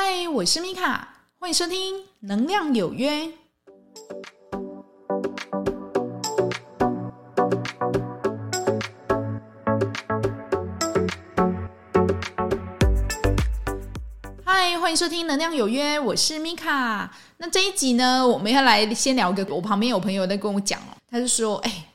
嗨，我是米卡，欢迎收听《能量有约》。嗨，欢迎收听《能量有约》，我是米卡。那这一集呢，我们要来先聊个，我旁边有朋友在跟我讲哦，他就说：“哎，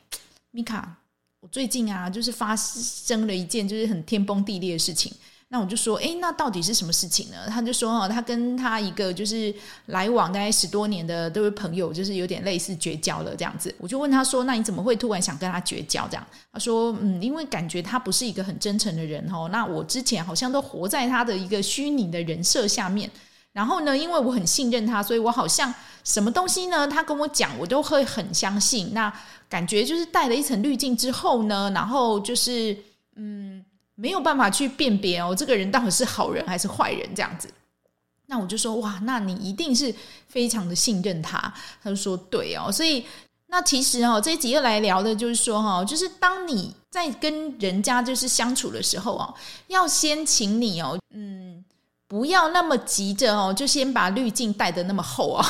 米卡，我最近啊，就是发生了一件就是很天崩地裂的事情。”那我就说，诶，那到底是什么事情呢？他就说，哦，他跟他一个就是来往大概十多年的这位朋友，就是有点类似绝交了这样子。我就问他说，那你怎么会突然想跟他绝交？这样，他说，嗯，因为感觉他不是一个很真诚的人哦。那我之前好像都活在他的一个虚拟的人设下面，然后呢，因为我很信任他，所以我好像什么东西呢，他跟我讲，我都会很相信。那感觉就是带了一层滤镜之后呢，然后就是，嗯。没有办法去辨别哦，这个人到底是好人还是坏人这样子。那我就说哇，那你一定是非常的信任他。他就说对哦，所以那其实哦，这一集要来聊的就是说哈，就是当你在跟人家就是相处的时候哦，要先请你哦，嗯，不要那么急着哦，就先把滤镜戴的那么厚啊，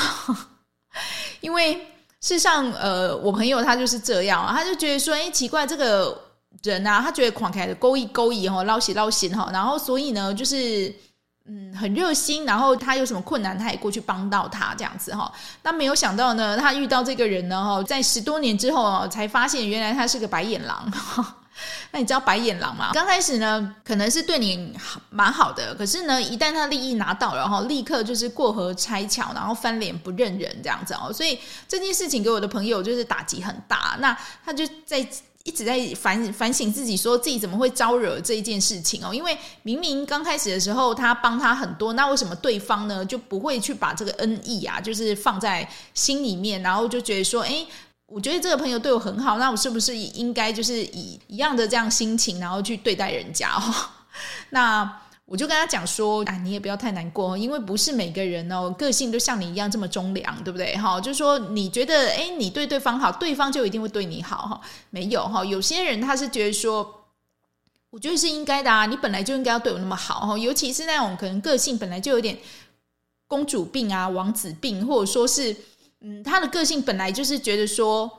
因为事实上呃，我朋友他就是这样，他就觉得说，哎，奇怪这个。人啊，他觉得狂开的勾引勾引哈，捞血捞心哈，然后所以呢，就是嗯很热心，然后他有什么困难，他也过去帮到他这样子哈。那没有想到呢，他遇到这个人呢哈，在十多年之后才发现原来他是个白眼狼。那你知道白眼狼吗？刚开始呢，可能是对你好蛮好的，可是呢，一旦他利益拿到了，然后立刻就是过河拆桥，然后翻脸不认人这样子哦。所以这件事情给我的朋友就是打击很大。那他就在。一直在反反省自己，说自己怎么会招惹这一件事情哦？因为明明刚开始的时候他帮他很多，那为什么对方呢就不会去把这个恩义啊，就是放在心里面，然后就觉得说，哎，我觉得这个朋友对我很好，那我是不是应该就是以一样的这样心情，然后去对待人家哦？那。我就跟他讲说，啊，你也不要太难过，因为不是每个人哦，个性都像你一样这么忠良，对不对？哈，就是说你觉得，哎，你对对方好，对方就一定会对你好，哈，没有哈，有些人他是觉得说，我觉得是应该的啊，你本来就应该要对我那么好，尤其是那种可能个性本来就有点公主病啊、王子病，或者说是，嗯，他的个性本来就是觉得说，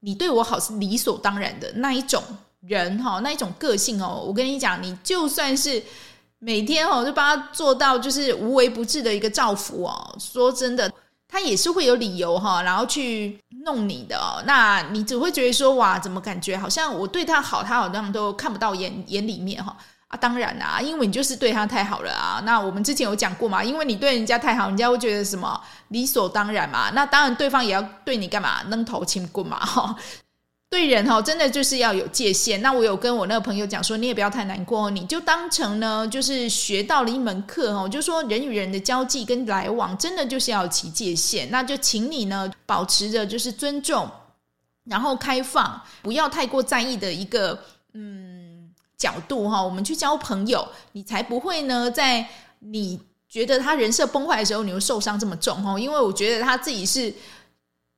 你对我好是理所当然的那一种人，哈，那一种个性哦，我跟你讲，你就算是。每天哦，就帮他做到就是无微不至的一个照顾哦。说真的，他也是会有理由哈，然后去弄你的哦。那你只会觉得说哇，怎么感觉好像我对他好，他好像都看不到眼眼里面哈啊？当然啦，因为你就是对他太好了啊。那我们之前有讲过嘛，因为你对人家太好，人家会觉得什么理所当然嘛。那当然，对方也要对你干嘛？扔头轻棍嘛哈。对人哈，真的就是要有界限。那我有跟我那个朋友讲说，你也不要太难过，你就当成呢，就是学到了一门课哈。就说人与人的交际跟来往，真的就是要有其界限。那就请你呢，保持着就是尊重，然后开放，不要太过在意的一个嗯角度哈。我们去交朋友，你才不会呢，在你觉得他人设崩坏的时候，你会受伤这么重哈。因为我觉得他自己是。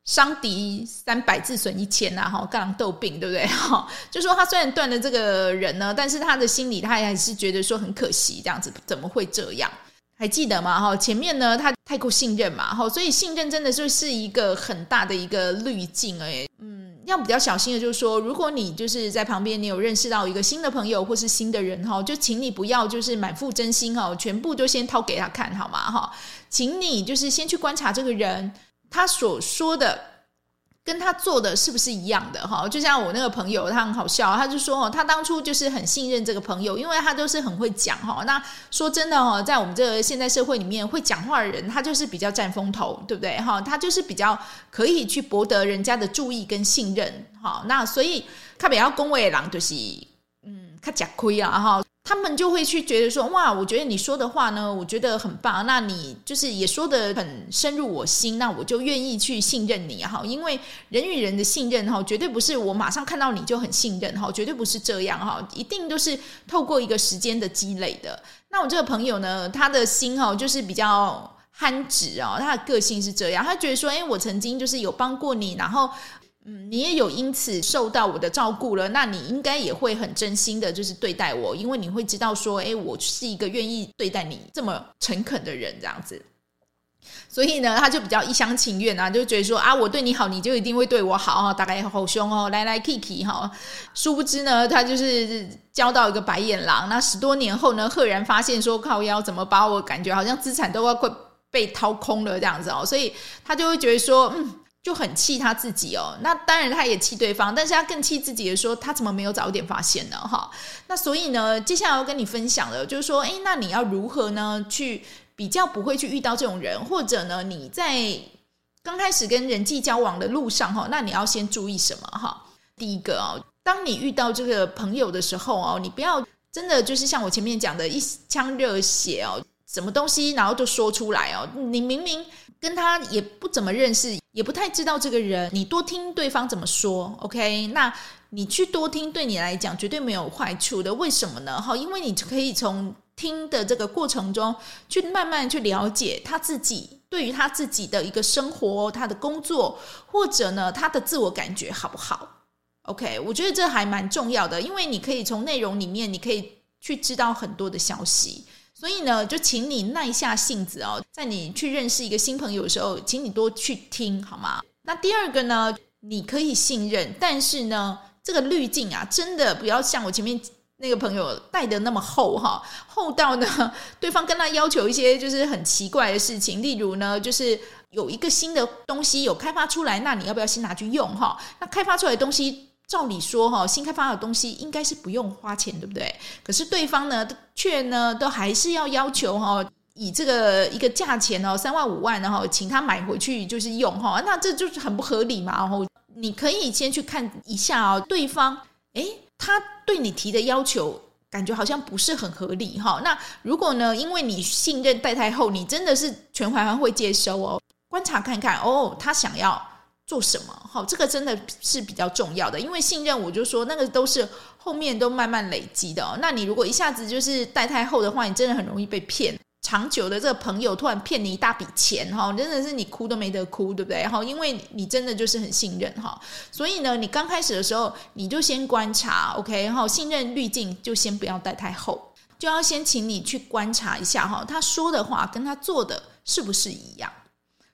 伤敌三百，自损一千呐！哈，豇狼斗病，对不对？哈，就说他虽然断了这个人呢，但是他的心里他还是觉得说很可惜，这样子怎么会这样？还记得吗？哈，前面呢他太过信任嘛，哈，所以信任真的就是一个很大的一个滤镜哎，嗯，要比较小心的，就是说，如果你就是在旁边，你有认识到一个新的朋友或是新的人哈，就请你不要就是满腹真心哈，全部就先掏给他看好吗？哈，请你就是先去观察这个人。他所说的跟他做的是不是一样的？哈，就像我那个朋友，他很好笑，他就说哦，他当初就是很信任这个朋友，因为他都是很会讲哈。那说真的哈，在我们这个现在社会里面，会讲话的人，他就是比较占风头，对不对？哈，他就是比较可以去博得人家的注意跟信任。哈，那所以他比较恭维的人就是，他吃亏啊哈。他们就会去觉得说，哇，我觉得你说的话呢，我觉得很棒。那你就是也说得很深入我心，那我就愿意去信任你哈。因为人与人的信任哈，绝对不是我马上看到你就很信任哈，绝对不是这样哈，一定都是透过一个时间的积累的。那我这个朋友呢，他的心哈，就是比较憨直哦，他的个性是这样，他觉得说，哎，我曾经就是有帮过你，然后。嗯，你也有因此受到我的照顾了，那你应该也会很真心的，就是对待我，因为你会知道说，哎，我是一个愿意对待你这么诚恳的人，这样子。所以呢，他就比较一厢情愿啊，就觉得说啊，我对你好，你就一定会对我好啊，大概好凶哦，来来 Kiki 哈。殊不知呢，他就是交到一个白眼狼。那十多年后呢，赫然发现说，靠腰怎么把我感觉好像资产都要快被掏空了这样子哦，所以他就会觉得说，嗯。就很气他自己哦，那当然他也气对方，但是他更气自己的说，他怎么没有早点发现呢？哈，那所以呢，接下来要跟你分享的，就是说，诶，那你要如何呢，去比较不会去遇到这种人，或者呢，你在刚开始跟人际交往的路上，哈，那你要先注意什么？哈，第一个哦，当你遇到这个朋友的时候哦，你不要真的就是像我前面讲的一腔热血哦，什么东西然后就说出来哦，你明明。跟他也不怎么认识，也不太知道这个人，你多听对方怎么说，OK？那你去多听，对你来讲绝对没有坏处的。为什么呢？哈，因为你可以从听的这个过程中，去慢慢去了解他自己对于他自己的一个生活、他的工作，或者呢他的自我感觉好不好？OK？我觉得这还蛮重要的，因为你可以从内容里面，你可以去知道很多的消息。所以呢，就请你耐下性子哦，在你去认识一个新朋友的时候，请你多去听好吗？那第二个呢，你可以信任，但是呢，这个滤镜啊，真的不要像我前面那个朋友戴的那么厚哈，厚到呢，对方跟他要求一些就是很奇怪的事情，例如呢，就是有一个新的东西有开发出来，那你要不要先拿去用哈？那开发出来的东西。照理说，哈，新开发的东西应该是不用花钱，对不对？可是对方呢，却呢，都还是要要求哈，以这个一个价钱哦，三万五万，然后请他买回去就是用哈，那这就是很不合理嘛。然后你可以先去看一下哦，对方，诶，他对你提的要求感觉好像不是很合理哈。那如果呢，因为你信任戴太后，你真的是全盘盘会接收哦，观察看看哦，他想要。做什么？好，这个真的是比较重要的，因为信任，我就说那个都是后面都慢慢累积的。那你如果一下子就是戴太厚的话，你真的很容易被骗。长久的这个朋友突然骗你一大笔钱哈，真的是你哭都没得哭，对不对？哈，因为你真的就是很信任哈，所以呢，你刚开始的时候你就先观察，OK 哈，信任滤镜就先不要戴太厚，就要先请你去观察一下哈，他说的话跟他做的是不是一样。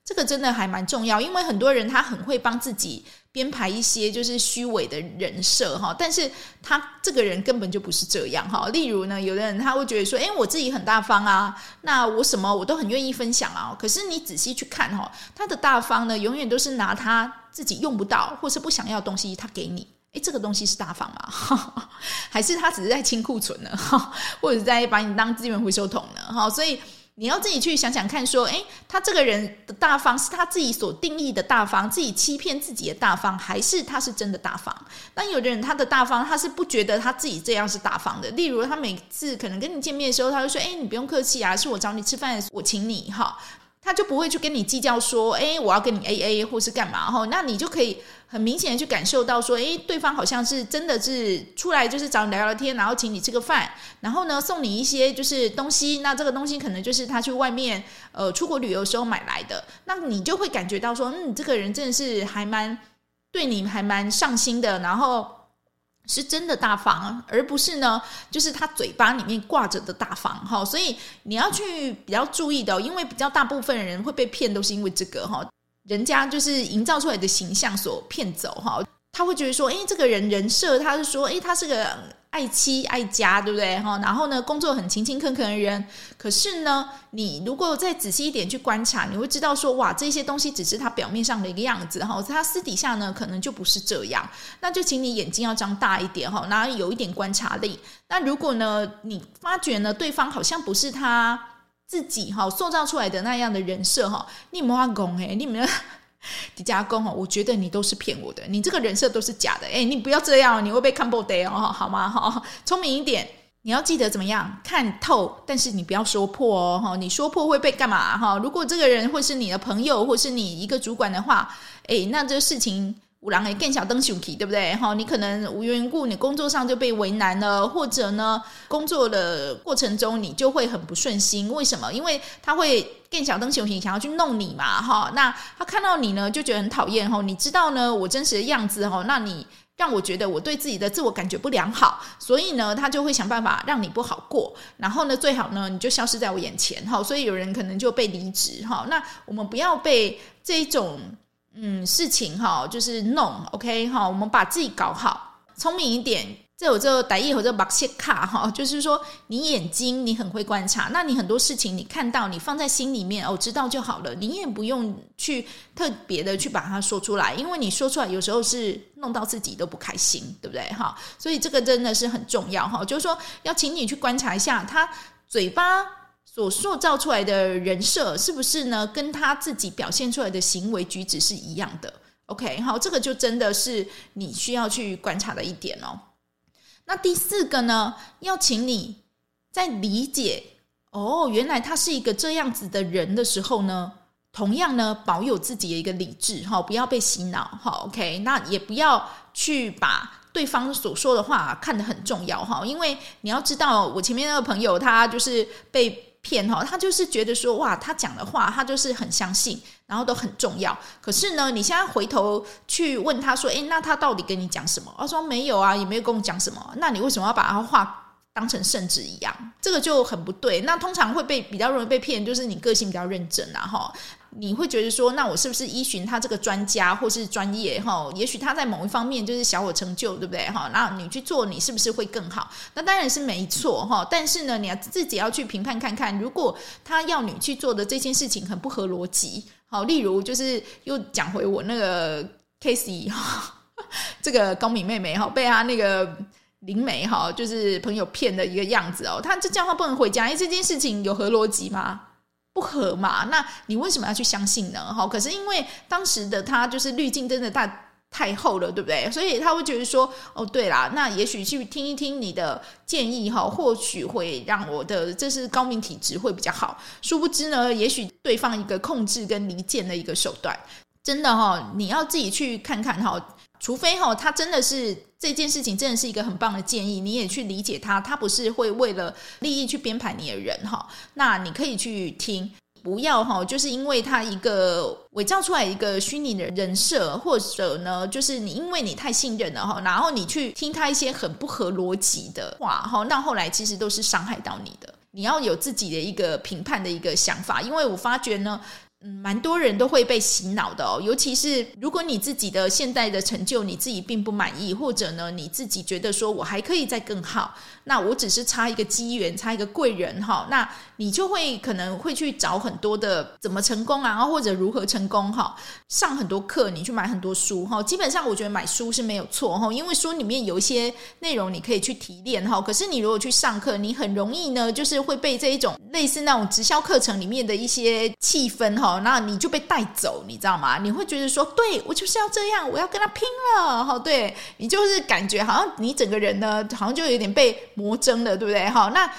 这个真的还蛮重要，因为很多人他很会帮自己编排一些就是虚伪的人设哈，但是他这个人根本就不是这样哈。例如呢，有的人他会觉得说，诶，我自己很大方啊，那我什么我都很愿意分享啊。可是你仔细去看哈，他的大方呢，永远都是拿他自己用不到或是不想要的东西，他给你，诶，这个东西是大方吗？还是他只是在清库存呢？或者在把你当资源回收桶呢？哈，所以。你要自己去想想看，说，诶，他这个人的大方是他自己所定义的大方，自己欺骗自己的大方，还是他是真的大方？但有的人他的大方，他是不觉得他自己这样是大方的。例如，他每次可能跟你见面的时候，他就说，诶，你不用客气啊，是我找你吃饭，我请你哈。他就不会去跟你计较说，哎，我要跟你 AA 或是干嘛哈？那你就可以很明显的去感受到说，哎，对方好像是真的是出来就是找你聊聊天，然后请你吃个饭，然后呢送你一些就是东西。那这个东西可能就是他去外面呃出国旅游时候买来的，那你就会感觉到说，嗯，这个人真的是还蛮对你还蛮上心的，然后。是真的大方，而不是呢，就是他嘴巴里面挂着的大方哈。所以你要去比较注意的，因为比较大部分人会被骗，都是因为这个哈，人家就是营造出来的形象所骗走哈。他会觉得说，诶，这个人人设，他是说，诶，他是个。爱妻爱家，对不对？哈，然后呢，工作很勤勤恳恳的人，可是呢，你如果再仔细一点去观察，你会知道说，哇，这些东西只是他表面上的一个样子，哈，他私底下呢，可能就不是这样。那就请你眼睛要张大一点，哈，然后有一点观察力。那如果呢，你发觉呢，对方好像不是他自己哈塑造出来的那样的人设，哈，你没法讲诶，你们。迪加工哦，我觉得你都是骗我的，你这个人设都是假的。哎，你不要这样，你会被看破的哦，好吗？哈，聪明一点，你要记得怎么样看透，但是你不要说破哦，哈，你说破会被干嘛？哈，如果这个人或是你的朋友，或是你一个主管的话，哎，那这个事情五郎也更小灯熊体，对不对？哈，你可能无缘故，你工作上就被为难了，或者呢，工作的过程中你就会很不顺心。为什么？因为他会更小灯熊体，想要去弄你嘛，哈。那他看到你呢，就觉得很讨厌，哈。你知道呢，我真实的样子，哈。那你让我觉得我对自己的自我感觉不良好，所以呢，他就会想办法让你不好过。然后呢，最好呢，你就消失在我眼前，哈。所以有人可能就被离职，哈。那我们不要被这一种。嗯，事情哈，就是弄 OK 哈，我们把自己搞好，聪明一点。这有这个歹意和这马赛卡哈，就是说你眼睛你很会观察，那你很多事情你看到你放在心里面哦，知道就好了，你也不用去特别的去把它说出来，因为你说出来有时候是弄到自己都不开心，对不对哈？所以这个真的是很重要哈，就是说要请你去观察一下他嘴巴。所塑造出来的人设是不是呢？跟他自己表现出来的行为举止是一样的？OK，好，这个就真的是你需要去观察的一点哦。那第四个呢，要请你在理解哦，原来他是一个这样子的人的时候呢，同样呢，保有自己的一个理智，哈，不要被洗脑，哈，OK，那也不要去把对方所说的话看得很重要，哈，因为你要知道，我前面那个朋友他就是被。骗哈，他就是觉得说哇，他讲的话他就是很相信，然后都很重要。可是呢，你现在回头去问他说，诶，那他到底跟你讲什么？他说没有啊，也没有跟我讲什么。那你为什么要把他话当成圣旨一样？这个就很不对。那通常会被比较容易被骗，就是你个性比较认真啊，哈。你会觉得说，那我是不是依循他这个专家或是专业哈？也许他在某一方面就是小有成就，对不对哈？那你去做，你是不是会更好？那当然是没错哈。但是呢，你要自己要去评判看看，如果他要你去做的这件事情很不合逻辑，好，例如就是又讲回我那个 Casey 哈，这个高敏妹妹哈，被他那个灵媒哈，就是朋友骗的一个样子哦，他就叫他不能回家，因为这件事情有合逻辑吗？不合嘛？那你为什么要去相信呢？哈，可是因为当时的他就是滤镜真的太太厚了，对不对？所以他会觉得说，哦，对啦，那也许去听一听你的建议哈，或许会让我的这是高敏体质会比较好。殊不知呢，也许对方一个控制跟离间的一个手段，真的哈，你要自己去看看哈。除非哈，他真的是这件事情真的是一个很棒的建议，你也去理解他，他不是会为了利益去编排你的人哈，那你可以去听，不要哈，就是因为他一个伪造出来一个虚拟的人设，或者呢，就是你因为你太信任了哈，然后你去听他一些很不合逻辑的话哈，那后来其实都是伤害到你的，你要有自己的一个评判的一个想法，因为我发觉呢。嗯，蛮多人都会被洗脑的哦，尤其是如果你自己的现在的成就你自己并不满意，或者呢你自己觉得说我还可以再更好，那我只是差一个机缘，差一个贵人哈，那你就会可能会去找很多的怎么成功啊，或者如何成功哈，上很多课，你去买很多书哈，基本上我觉得买书是没有错哈，因为书里面有一些内容你可以去提炼哈，可是你如果去上课，你很容易呢就是会被这一种类似那种直销课程里面的一些气氛哈。哦，那你就被带走，你知道吗？你会觉得说，对，我就是要这样，我要跟他拼了，好，对，你就是感觉好像你整个人呢，好像就有点被魔怔了，对不对？好，那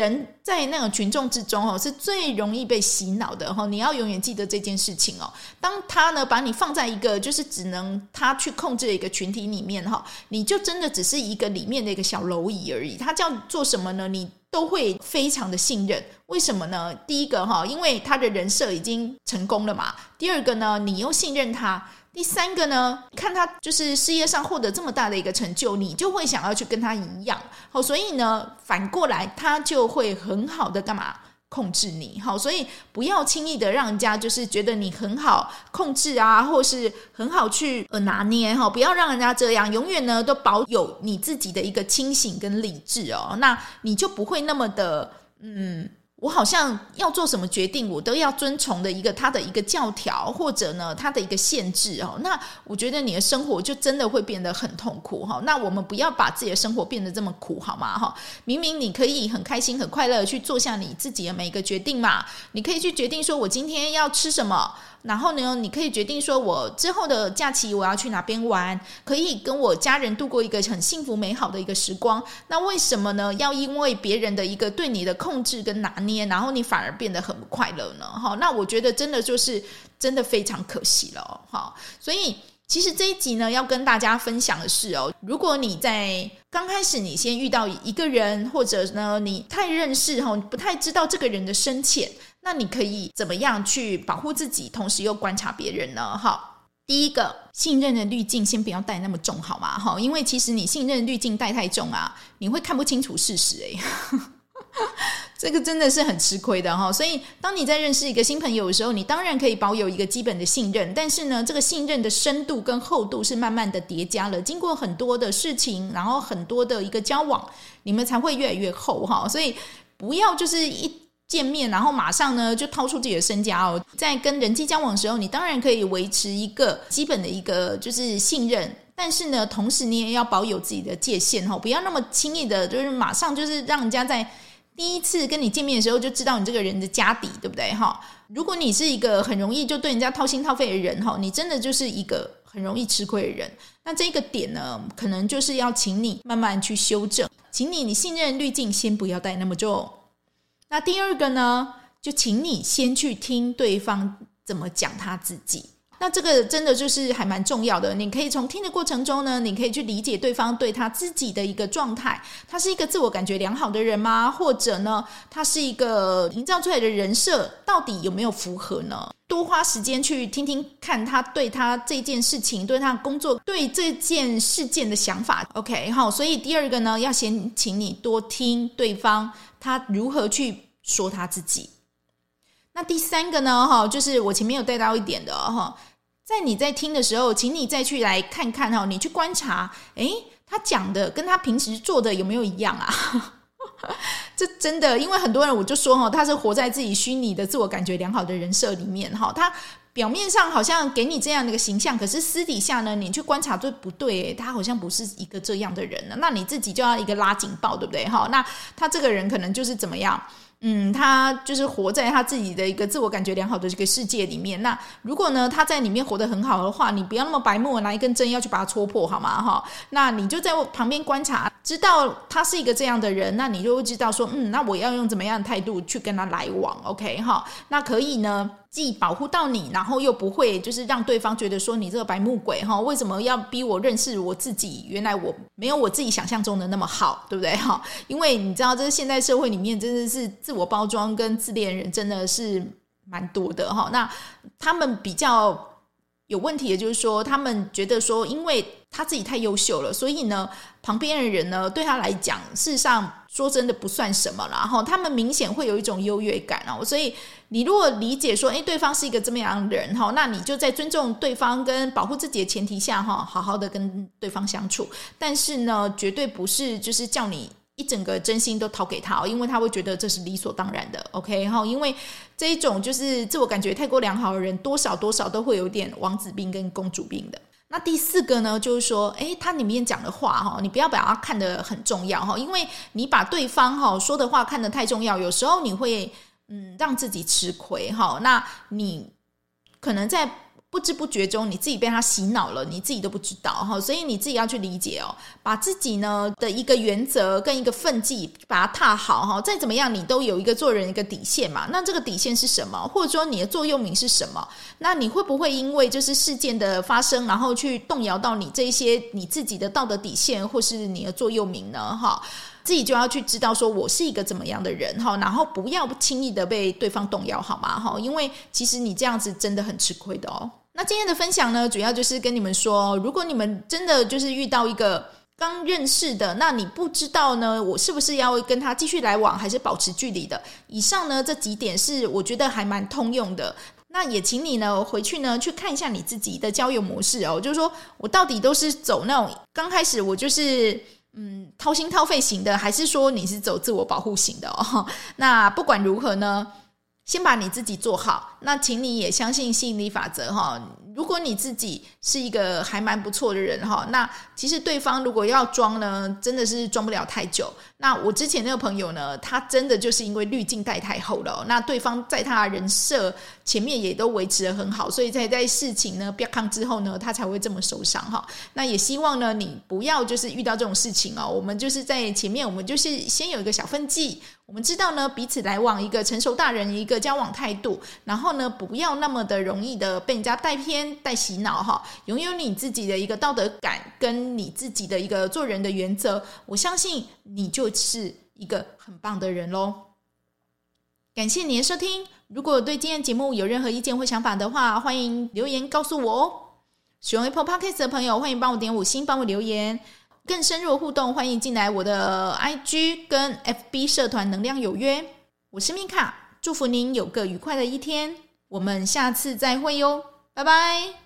人在那种群众之中哦，是最容易被洗脑的哈。你要永远记得这件事情哦。当他呢把你放在一个就是只能他去控制的一个群体里面哈，你就真的只是一个里面的一个小蝼蚁而已。他叫做什么呢？你都会非常的信任，为什么呢？第一个哈，因为他的人设已经成功了嘛。第二个呢，你又信任他。第三个呢，看他就是事业上获得这么大的一个成就，你就会想要去跟他一样。好，所以呢，反过来他就会很好的干嘛？控制你，好，所以不要轻易的让人家就是觉得你很好控制啊，或是很好去呃拿捏哈，不要让人家这样，永远呢都保有你自己的一个清醒跟理智哦，那你就不会那么的嗯。我好像要做什么决定，我都要遵从的一个他的一个教条，或者呢他的一个限制哦。那我觉得你的生活就真的会变得很痛苦哈。那我们不要把自己的生活变得这么苦好吗？哈，明明你可以很开心、很快乐去做下你自己的每一个决定嘛。你可以去决定说，我今天要吃什么。然后呢，你可以决定说，我之后的假期我要去哪边玩，可以跟我家人度过一个很幸福美好的一个时光。那为什么呢？要因为别人的一个对你的控制跟拿捏，然后你反而变得很不快乐呢？哈，那我觉得真的就是真的非常可惜了。哈，所以其实这一集呢，要跟大家分享的是哦，如果你在刚开始你先遇到一个人，或者呢你太认识哈，不太知道这个人的深浅，那你可以怎么样去保护自己，同时又观察别人呢？哈，第一个，信任的滤镜先不要带那么重，好吗？哈，因为其实你信任滤镜带太重啊，你会看不清楚事实诶。这个真的是很吃亏的哈，所以当你在认识一个新朋友的时候，你当然可以保有一个基本的信任，但是呢，这个信任的深度跟厚度是慢慢的叠加了，经过很多的事情，然后很多的一个交往，你们才会越来越厚哈。所以不要就是一见面，然后马上呢就掏出自己的身家哦。在跟人际交往的时候，你当然可以维持一个基本的一个就是信任，但是呢，同时你也要保有自己的界限哈，不要那么轻易的，就是马上就是让人家在。第一次跟你见面的时候就知道你这个人的家底，对不对？哈，如果你是一个很容易就对人家掏心掏肺的人，哈，你真的就是一个很容易吃亏的人。那这个点呢，可能就是要请你慢慢去修正，请你你信任滤镜先不要带那么重。那第二个呢，就请你先去听对方怎么讲他自己。那这个真的就是还蛮重要的，你可以从听的过程中呢，你可以去理解对方对他自己的一个状态，他是一个自我感觉良好的人吗？或者呢，他是一个营造出来的人设到底有没有符合呢？多花时间去听听看他对他这件事情、对他的工作、对这件事件的想法。OK，好，所以第二个呢，要先请你多听对方他如何去说他自己。那第三个呢，哈，就是我前面有带到一点的哈。在你在听的时候，请你再去来看看哈，你去观察，诶，他讲的跟他平时做的有没有一样啊？这真的，因为很多人我就说哈，他是活在自己虚拟的自我感觉良好的人设里面哈，他表面上好像给你这样的一个形象，可是私底下呢，你去观察就不对，他好像不是一个这样的人呢，那你自己就要一个拉警报，对不对？哈，那他这个人可能就是怎么样？嗯，他就是活在他自己的一个自我感觉良好的这个世界里面。那如果呢，他在里面活得很好的话，你不要那么白目，拿一根针要去把它戳破，好吗？哈，那你就在旁边观察，知道他是一个这样的人，那你就会知道说，嗯，那我要用怎么样的态度去跟他来往？OK，哈，那可以呢。既保护到你，然后又不会就是让对方觉得说你这个白目鬼哈，为什么要逼我认识我自己？原来我没有我自己想象中的那么好，对不对哈？因为你知道，这现代社会里面真的是自我包装跟自恋人真的是蛮多的哈。那他们比较。有问题的就是说，他们觉得说，因为他自己太优秀了，所以呢，旁边的人呢，对他来讲，事实上说真的不算什么了。然后他们明显会有一种优越感哦。所以你如果理解说，诶，对方是一个这么样的人哈，那你就在尊重对方跟保护自己的前提下哈，好好的跟对方相处。但是呢，绝对不是就是叫你。一整个真心都掏给他，因为他会觉得这是理所当然的。OK 哈，因为这一种就是自我感觉太过良好的人，多少多少都会有点王子病跟公主病的。那第四个呢，就是说，诶，他里面讲的话哈，你不要把它看得很重要哈，因为你把对方哈说的话看得太重要，有时候你会嗯让自己吃亏哈。那你可能在。不知不觉中，你自己被他洗脑了，你自己都不知道哈，所以你自己要去理解哦，把自己呢的一个原则跟一个分际把它踏好哈，再怎么样你都有一个做人一个底线嘛，那这个底线是什么？或者说你的座右铭是什么？那你会不会因为就是事件的发生，然后去动摇到你这些你自己的道德底线，或是你的座右铭呢？哈，自己就要去知道说我是一个怎么样的人哈，然后不要轻易的被对方动摇好吗？哈，因为其实你这样子真的很吃亏的哦。那今天的分享呢，主要就是跟你们说，如果你们真的就是遇到一个刚认识的，那你不知道呢，我是不是要跟他继续来往，还是保持距离的？以上呢这几点是我觉得还蛮通用的。那也请你呢回去呢去看一下你自己的交友模式哦，就是说我到底都是走那种刚开始我就是嗯掏心掏肺型的，还是说你是走自我保护型的哦？那不管如何呢，先把你自己做好，那请你也相信吸引力法则哈。如果你自己是一个还蛮不错的人哈，那其实对方如果要装呢，真的是装不了太久。那我之前那个朋友呢，他真的就是因为滤镜戴太厚了，那对方在他人设前面也都维持的很好，所以在在事情呢变康之后呢，他才会这么受伤哈。那也希望呢，你不要就是遇到这种事情哦。我们就是在前面，我们就是先有一个小分际，我们知道呢彼此来往一个成熟大人一个交往态度，然后呢不要那么的容易的被人家带偏带洗脑哈，拥有你自己的一个道德感跟你自己的一个做人的原则，我相信你就。是一个很棒的人喽！感谢你的收听。如果对今天节目有任何意见或想法的话，欢迎留言告诉我哦。喜欢 Apple Podcast 的朋友，欢迎帮我点五星，帮我留言。更深入的互动，欢迎进来我的 IG 跟 FB 社团“能量有约”。我是米卡，祝福您有个愉快的一天。我们下次再会哟，拜拜。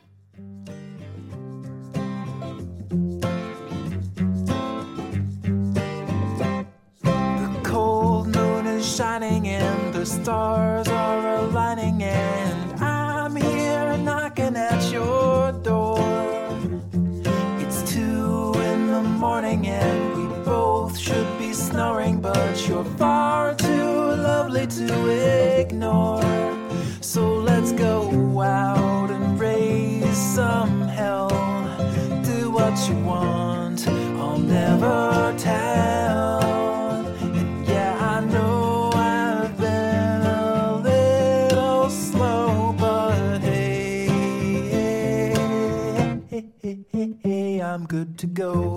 shining and the stars are aligning and I'm here knocking at your door. It's two in the morning and we both should be snoring, but you're far too lovely to ignore. So let's go out. go.